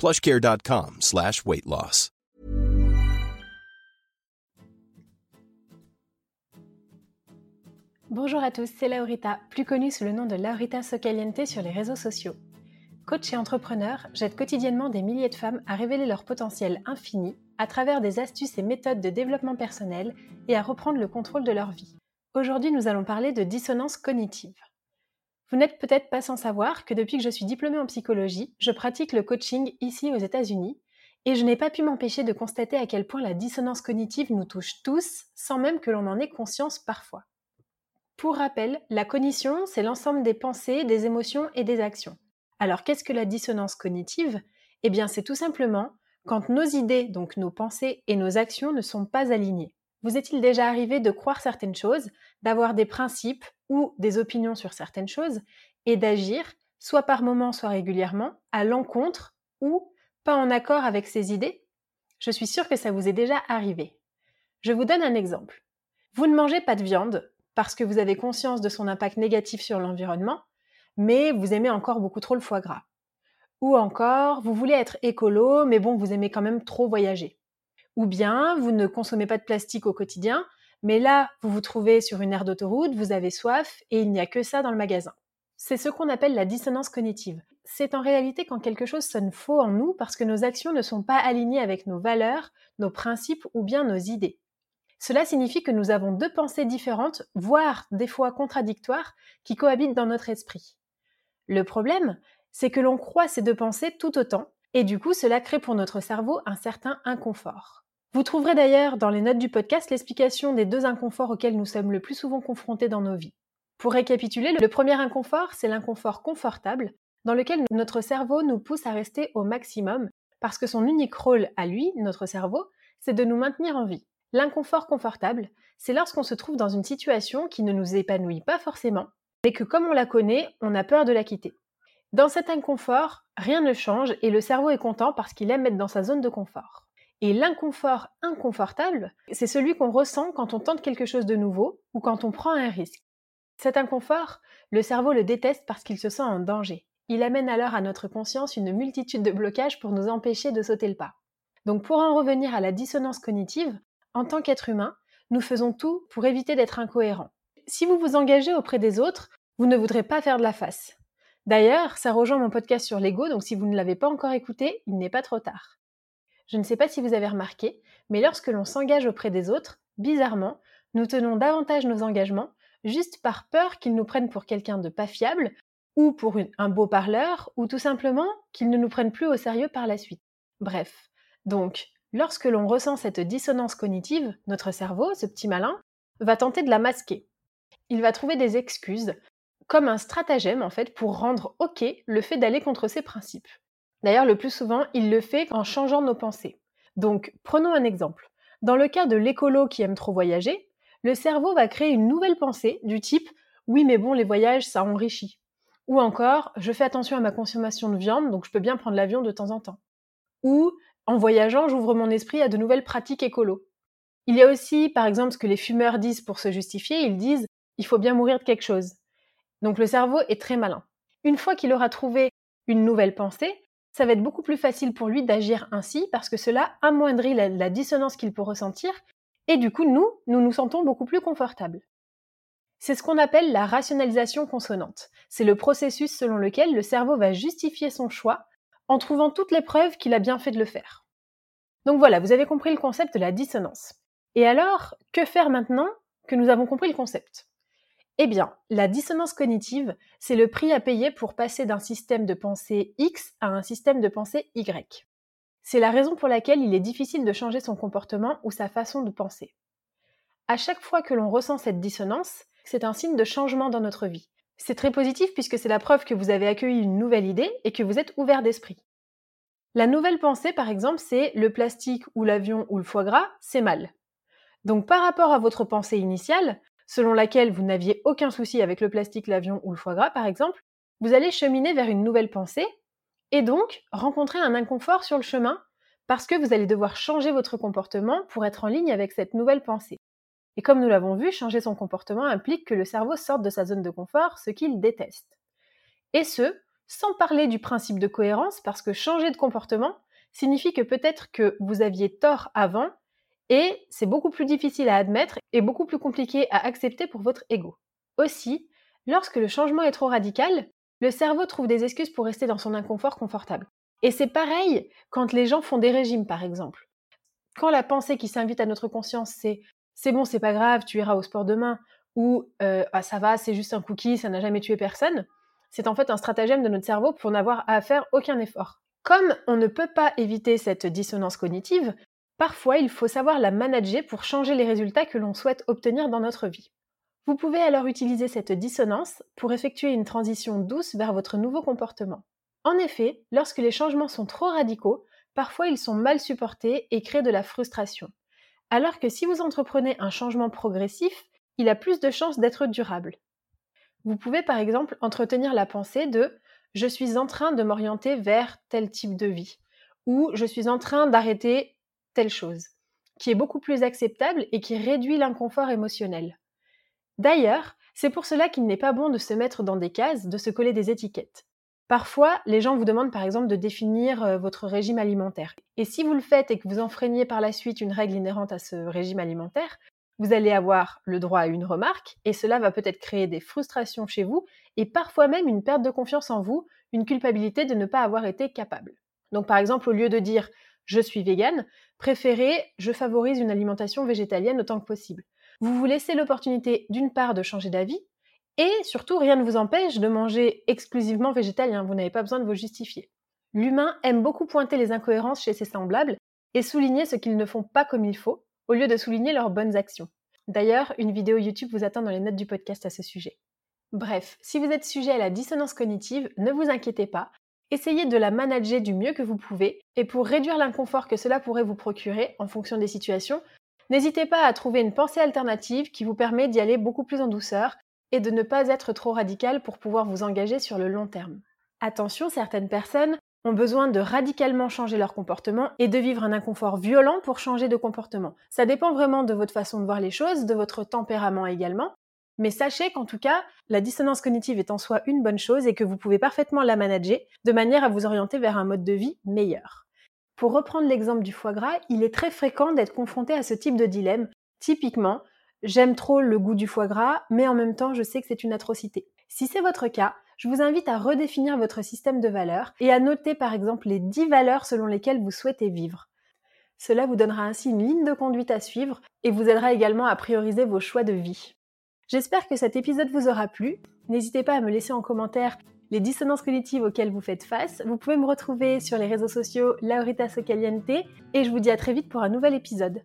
plushcare.com slash weight loss. Bonjour à tous, c'est Laurita, plus connue sous le nom de Laurita Socaliente sur les réseaux sociaux. Coach et entrepreneur, j'aide quotidiennement des milliers de femmes à révéler leur potentiel infini à travers des astuces et méthodes de développement personnel et à reprendre le contrôle de leur vie. Aujourd'hui, nous allons parler de dissonance cognitive. Vous n'êtes peut-être pas sans savoir que depuis que je suis diplômée en psychologie, je pratique le coaching ici aux États-Unis et je n'ai pas pu m'empêcher de constater à quel point la dissonance cognitive nous touche tous sans même que l'on en ait conscience parfois. Pour rappel, la cognition, c'est l'ensemble des pensées, des émotions et des actions. Alors qu'est-ce que la dissonance cognitive? Eh bien c'est tout simplement quand nos idées, donc nos pensées et nos actions ne sont pas alignées. Vous est-il déjà arrivé de croire certaines choses, d'avoir des principes ou des opinions sur certaines choses et d'agir, soit par moment, soit régulièrement, à l'encontre ou pas en accord avec ces idées? Je suis sûre que ça vous est déjà arrivé. Je vous donne un exemple. Vous ne mangez pas de viande parce que vous avez conscience de son impact négatif sur l'environnement, mais vous aimez encore beaucoup trop le foie gras. Ou encore, vous voulez être écolo, mais bon, vous aimez quand même trop voyager. Ou bien, vous ne consommez pas de plastique au quotidien, mais là, vous vous trouvez sur une aire d'autoroute, vous avez soif, et il n'y a que ça dans le magasin. C'est ce qu'on appelle la dissonance cognitive. C'est en réalité quand quelque chose sonne faux en nous parce que nos actions ne sont pas alignées avec nos valeurs, nos principes ou bien nos idées. Cela signifie que nous avons deux pensées différentes, voire des fois contradictoires, qui cohabitent dans notre esprit. Le problème, c'est que l'on croit ces deux pensées tout autant, et du coup cela crée pour notre cerveau un certain inconfort. Vous trouverez d'ailleurs dans les notes du podcast l'explication des deux inconforts auxquels nous sommes le plus souvent confrontés dans nos vies. Pour récapituler, le premier inconfort, c'est l'inconfort confortable, dans lequel notre cerveau nous pousse à rester au maximum, parce que son unique rôle à lui, notre cerveau, c'est de nous maintenir en vie. L'inconfort confortable, c'est lorsqu'on se trouve dans une situation qui ne nous épanouit pas forcément, mais que comme on la connaît, on a peur de la quitter. Dans cet inconfort, rien ne change et le cerveau est content parce qu'il aime être dans sa zone de confort. Et l'inconfort inconfortable, c'est celui qu'on ressent quand on tente quelque chose de nouveau ou quand on prend un risque. Cet inconfort, le cerveau le déteste parce qu'il se sent en danger. Il amène alors à notre conscience une multitude de blocages pour nous empêcher de sauter le pas. Donc pour en revenir à la dissonance cognitive, en tant qu'être humain, nous faisons tout pour éviter d'être incohérents. Si vous vous engagez auprès des autres, vous ne voudrez pas faire de la face. D'ailleurs, ça rejoint mon podcast sur l'ego, donc si vous ne l'avez pas encore écouté, il n'est pas trop tard. Je ne sais pas si vous avez remarqué, mais lorsque l'on s'engage auprès des autres, bizarrement, nous tenons davantage nos engagements juste par peur qu'ils nous prennent pour quelqu'un de pas fiable, ou pour un beau parleur, ou tout simplement qu'ils ne nous prennent plus au sérieux par la suite. Bref, donc Lorsque l'on ressent cette dissonance cognitive, notre cerveau, ce petit malin, va tenter de la masquer. Il va trouver des excuses, comme un stratagème en fait, pour rendre OK le fait d'aller contre ses principes. D'ailleurs, le plus souvent, il le fait en changeant nos pensées. Donc, prenons un exemple. Dans le cas de l'écolo qui aime trop voyager, le cerveau va créer une nouvelle pensée du type oui mais bon les voyages ça enrichit. Ou encore je fais attention à ma consommation de viande donc je peux bien prendre l'avion de temps en temps. Ou En voyageant, j'ouvre mon esprit à de nouvelles pratiques écolo. Il y a aussi, par exemple, ce que les fumeurs disent pour se justifier. Ils disent il faut bien mourir de quelque chose. Donc le cerveau est très malin. Une fois qu'il aura trouvé une nouvelle pensée, ça va être beaucoup plus facile pour lui d'agir ainsi parce que cela amoindrit la, dissonance qu'il peut ressentir et du coup, nous, nous nous sentons beaucoup plus confortables. C'est ce qu'on appelle la rationalisation consonante. C'est le processus selon lequel le cerveau va justifier son choix en trouvant toutes les preuves qu'il a bien fait de le faire. Donc voilà, vous avez compris le concept de la dissonance. Et alors, que faire maintenant que nous avons compris le concept? Eh bien, la dissonance cognitive, c'est le prix à payer pour passer d'un système de pensée X à un système de pensée Y. C'est la raison pour laquelle il est difficile de changer son comportement ou sa façon de penser. À chaque fois que l'on ressent cette dissonance, c'est un signe de changement dans notre vie. C'est très positif puisque c'est la preuve que vous avez accueilli une nouvelle idée et que vous êtes ouvert d'esprit. La nouvelle pensée, par exemple, c'est le plastique ou l'avion ou le foie gras, c'est mal. Donc par rapport à votre pensée initiale, selon laquelle vous n'aviez aucun souci avec le plastique, l'avion ou le foie gras, par exemple, vous allez cheminer vers une nouvelle pensée et donc rencontrer un inconfort sur le chemin parce que vous allez devoir changer votre comportement pour être en ligne avec cette nouvelle pensée. Et comme nous l'avons vu, changer son comportement implique que le cerveau sorte de sa zone de confort, ce qu'il déteste. Et ce, sans parler du principe de cohérence, parce que changer de comportement signifie que peut-être que vous aviez tort avant, et c'est beaucoup plus difficile à admettre et beaucoup plus compliqué à accepter pour votre ego. Aussi, lorsque le changement est trop radical, le cerveau trouve des excuses pour rester dans son inconfort confortable. Et c'est pareil quand les gens font des régimes, par exemple. Quand la pensée qui s'invite à notre conscience, c'est c'est bon, c'est pas grave, tu iras au sport demain, ou euh, ah, ça va, c'est juste un cookie, ça n'a jamais tué personne, c'est en fait un stratagème de notre cerveau pour n'avoir à faire aucun effort. Comme on ne peut pas éviter cette dissonance cognitive, parfois il faut savoir la manager pour changer les résultats que l'on souhaite obtenir dans notre vie. Vous pouvez alors utiliser cette dissonance pour effectuer une transition douce vers votre nouveau comportement. En effet, lorsque les changements sont trop radicaux, parfois ils sont mal supportés et créent de la frustration. Alors que si vous entreprenez un changement progressif, il a plus de chances d'être durable. Vous pouvez par exemple entretenir la pensée de je suis en train de m'orienter vers tel type de vie ou je suis en train d'arrêter telle chose, qui est beaucoup plus acceptable et qui réduit l'inconfort émotionnel. D'ailleurs, c'est pour cela qu'il n'est pas bon de se mettre dans des cases, de se coller des étiquettes. Parfois, les gens vous demandent par exemple de définir euh, votre régime alimentaire. Et si vous le faites et que vous enfreignez par la suite une règle inhérente à ce régime alimentaire, vous allez avoir le droit à une remarque et cela va peut-être créer des frustrations chez vous et parfois même une perte de confiance en vous, une culpabilité de ne pas avoir été capable. Donc par exemple, au lieu de dire je suis végane, préférez je favorise une alimentation végétalienne autant que possible. Vous vous laissez l'opportunité d'une part de changer d'avis et surtout, rien ne vous empêche de manger exclusivement végétalien, vous n'avez pas besoin de vous justifier. L'humain aime beaucoup pointer les incohérences chez ses semblables et souligner ce qu'ils ne font pas comme il faut, au lieu de souligner leurs bonnes actions. D'ailleurs, une vidéo YouTube vous attend dans les notes du podcast à ce sujet. Bref, si vous êtes sujet à la dissonance cognitive, ne vous inquiétez pas, essayez de la manager du mieux que vous pouvez, et pour réduire l'inconfort que cela pourrait vous procurer en fonction des situations, n'hésitez pas à trouver une pensée alternative qui vous permet d'y aller beaucoup plus en douceur et de ne pas être trop radical pour pouvoir vous engager sur le long terme. Attention, certaines personnes ont besoin de radicalement changer leur comportement et de vivre un inconfort violent pour changer de comportement. Ça dépend vraiment de votre façon de voir les choses, de votre tempérament également, mais sachez qu'en tout cas, la dissonance cognitive est en soi une bonne chose et que vous pouvez parfaitement la manager de manière à vous orienter vers un mode de vie meilleur. Pour reprendre l'exemple du foie gras, il est très fréquent d'être confronté à ce type de dilemme. Typiquement, J'aime trop le goût du foie gras, mais en même temps, je sais que c'est une atrocité. Si c'est votre cas, je vous invite à redéfinir votre système de valeurs et à noter par exemple les 10 valeurs selon lesquelles vous souhaitez vivre. Cela vous donnera ainsi une ligne de conduite à suivre et vous aidera également à prioriser vos choix de vie. J'espère que cet épisode vous aura plu. N'hésitez pas à me laisser en commentaire les dissonances cognitives auxquelles vous faites face. Vous pouvez me retrouver sur les réseaux sociaux Laurita Socaliente et je vous dis à très vite pour un nouvel épisode.